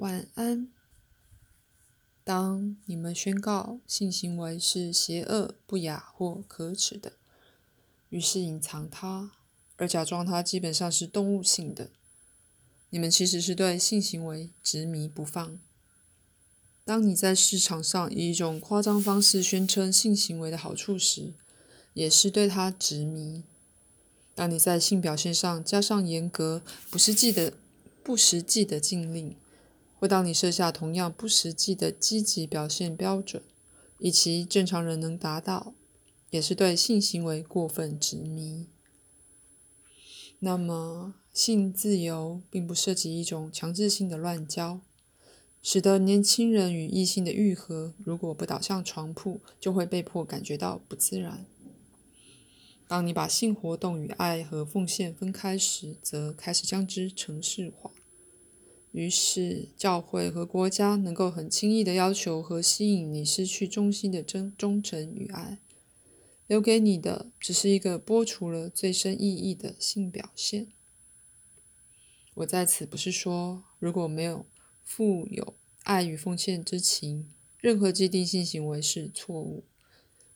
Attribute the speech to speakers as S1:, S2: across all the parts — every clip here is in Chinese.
S1: 晚安。当你们宣告性行为是邪恶、不雅或可耻的，于是隐藏它，而假装它基本上是动物性的，你们其实是对性行为执迷不放。当你在市场上以一种夸张方式宣称性行为的好处时，也是对它执迷。当你在性表现上加上严格、不实际的、不实际的禁令。或当你设下同样不实际的积极表现标准，以其正常人能达到，也是对性行为过分执迷。那么，性自由并不涉及一种强制性的乱交，使得年轻人与异性的愈合，如果不倒向床铺，就会被迫感觉到不自然。当你把性活动与爱和奉献分开时，则开始将之程式化。于是，教会和国家能够很轻易的要求和吸引你失去忠心的真忠诚与爱，留给你的只是一个剥除了最深意义的性表现。我在此不是说，如果没有富有爱与奉献之情，任何既定性行为是错误、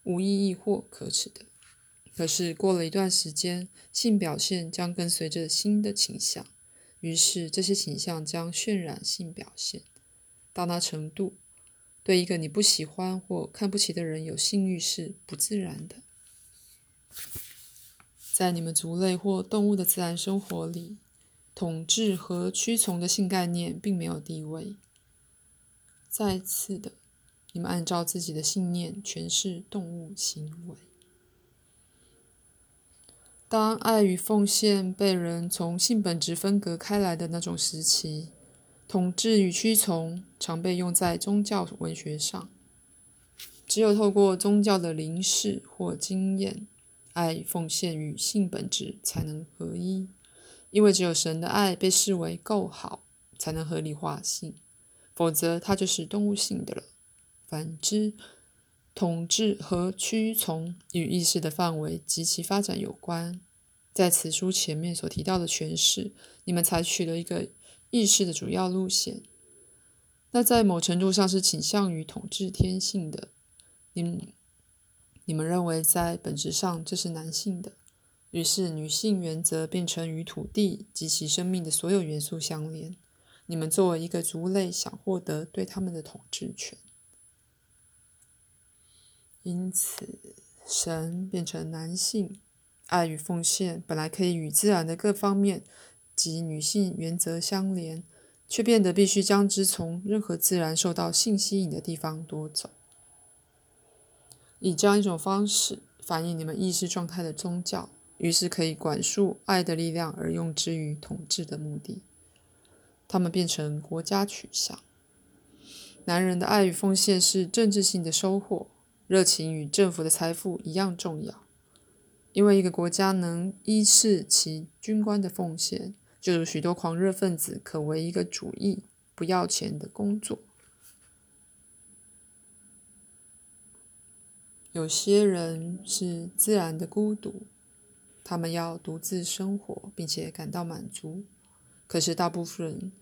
S1: 无意义或可耻的。可是，过了一段时间，性表现将跟随着新的倾向。于是，这些倾向将渲染性表现到那程度，对一个你不喜欢或看不起的人有性欲是不自然的。在你们族类或动物的自然生活里，统治和屈从的性概念并没有地位。再次的，你们按照自己的信念诠释动物行为。当爱与奉献被人从性本质分隔开来的那种时期，统治与屈从常被用在宗教文学上。只有透过宗教的凝视或经验，爱与奉献与性本质才能合一，因为只有神的爱被视为够好，才能合理化性，否则它就是动物性的了。反之，统治和屈从与意识的范围及其发展有关。在此书前面所提到的诠释，你们采取了一个意识的主要路线，那在某程度上是倾向于统治天性的。你你们认为在本质上这是男性的，于是女性原则变成与土地及其生命的所有元素相连。你们作为一个族类，想获得对他们的统治权。因此，神变成男性，爱与奉献本来可以与自然的各方面及女性原则相连，却变得必须将之从任何自然受到性吸引的地方夺走。以这样一种方式反映你们意识状态的宗教，于是可以管束爱的力量而用之于统治的目的。他们变成国家取向。男人的爱与奉献是政治性的收获。热情与政府的财富一样重要，因为一个国家能依视其军官的奉献，就如许多狂热分子可为一个主义不要钱的工作。有些人是自然的孤独，他们要独自生活，并且感到满足。可是大部分人，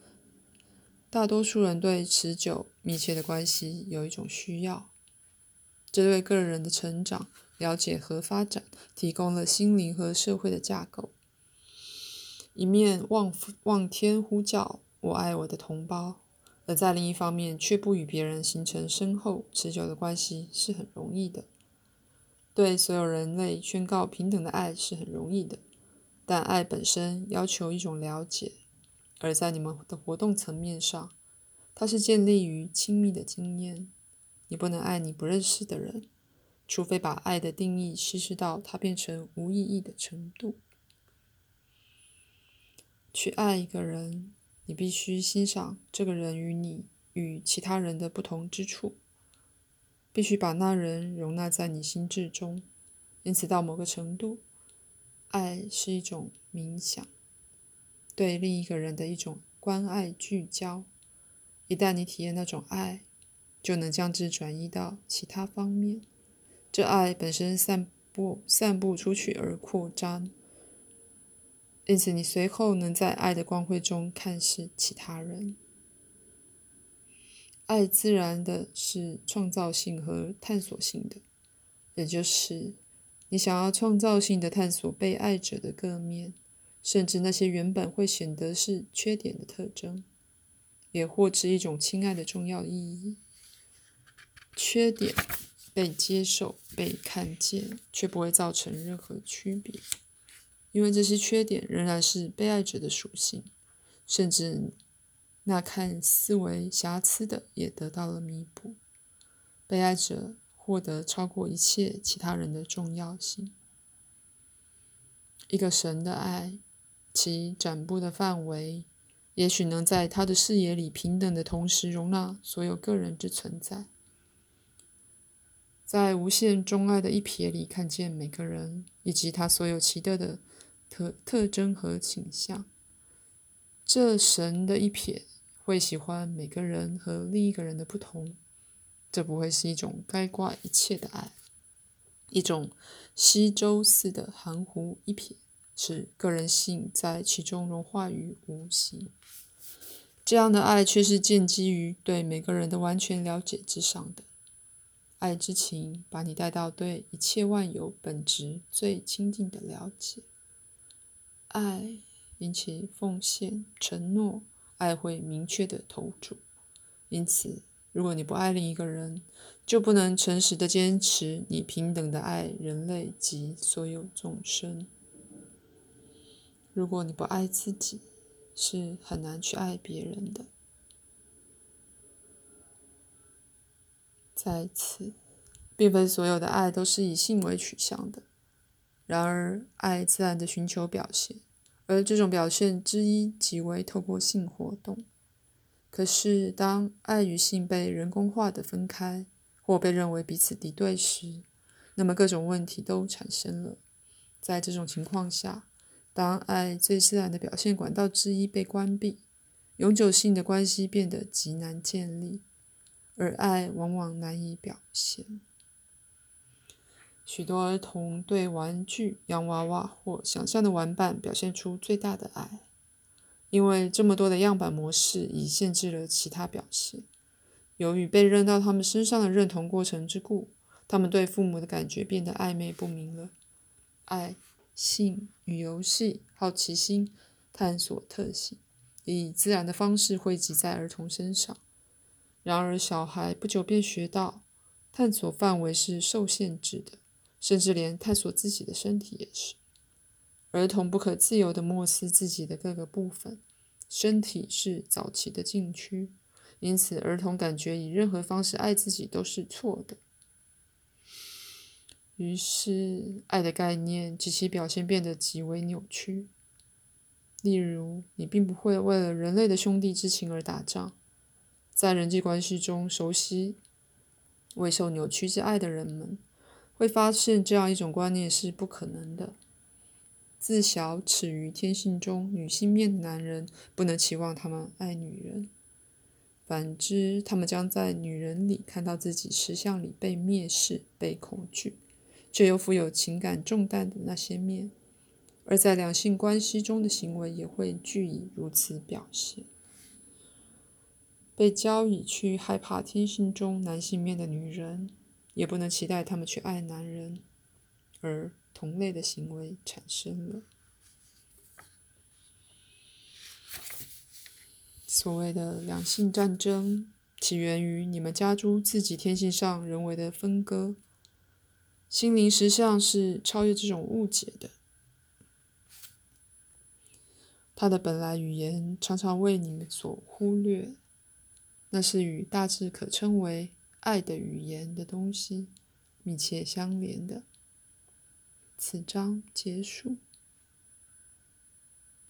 S1: 大多数人对持久密切的关系有一种需要。这对个人的成长、了解和发展提供了心灵和社会的架构。一面望望天呼叫“我爱我的同胞”，而在另一方面却不与别人形成深厚持久的关系是很容易的。对所有人类宣告平等的爱是很容易的，但爱本身要求一种了解，而在你们的活动层面上，它是建立于亲密的经验。你不能爱你不认识的人，除非把爱的定义稀释到它变成无意义的程度。去爱一个人，你必须欣赏这个人与你与其他人的不同之处，必须把那人容纳在你心智中。因此，到某个程度，爱是一种冥想，对另一个人的一种关爱聚焦。一旦你体验那种爱，就能将之转移到其他方面。这爱本身散布、散布出去而扩张，因此你随后能在爱的光辉中看视其他人。爱自然的是创造性和探索性的，也就是你想要创造性的探索被爱者的各面，甚至那些原本会显得是缺点的特征，也获知一种亲爱的重要意义。缺点被接受、被看见，却不会造成任何区别，因为这些缺点仍然是被爱者的属性，甚至。那看似为瑕疵的也得到了弥补，被爱者获得超过一切其他人的重要性。一个神的爱，其展布的范围，也许能在他的视野里平等的同时容纳所有个人之存在，在无限钟爱的一瞥里看见每个人以及他所有奇特的特特征和倾向。这神的一瞥。会喜欢每个人和另一个人的不同，这不会是一种该挂一切的爱，一种西周似的含糊一瞥，使个人性在其中融化于无形。这样的爱却是建基于对每个人的完全了解之上的。爱之情把你带到对一切万有本质最亲近的了解。爱引起奉献、承诺。爱会明确的投注，因此，如果你不爱另一个人，就不能诚实的坚持你平等的爱人类及所有众生。如果你不爱自己，是很难去爱别人的。在此，并非所有的爱都是以性为取向的，然而，爱自然的寻求表现。而这种表现之一即为透过性活动。可是，当爱与性被人工化的分开，或被认为彼此敌对时，那么各种问题都产生了。在这种情况下，当爱最自然的表现管道之一被关闭，永久性的关系变得极难建立，而爱往往难以表现。许多儿童对玩具、洋娃娃或想象的玩伴表现出最大的爱，因为这么多的样板模式已限制了其他表现。由于被扔到他们身上的认同过程之故，他们对父母的感觉变得暧昧不明了。爱、性与游戏、好奇心、探索特性，以自然的方式汇集在儿童身上。然而，小孩不久便学到，探索范围是受限制的。甚至连探索自己的身体也是。儿童不可自由地漠视自己的各个部分，身体是早期的禁区，因此儿童感觉以任何方式爱自己都是错的。于是，爱的概念及其表现变得极为扭曲。例如，你并不会为了人类的兄弟之情而打仗。在人际关系中，熟悉未受扭曲之爱的人们。会发现这样一种观念是不可能的。自小耻于天性中女性面的男人，不能期望他们爱女人；反之，他们将在女人里看到自己实相里被蔑视、被恐惧，却又负有情感重担的那些面。而在两性关系中的行为也会具以如此表现。被教以去害怕天性中男性面的女人。也不能期待他们去爱男人，而同类的行为产生了。所谓的两性战争，起源于你们家猪自己天性上人为的分割。心灵实相是超越这种误解的，它的本来语言常常为你们所忽略，那是与大致可称为。爱的语言的东西，密切相连的。此章结束。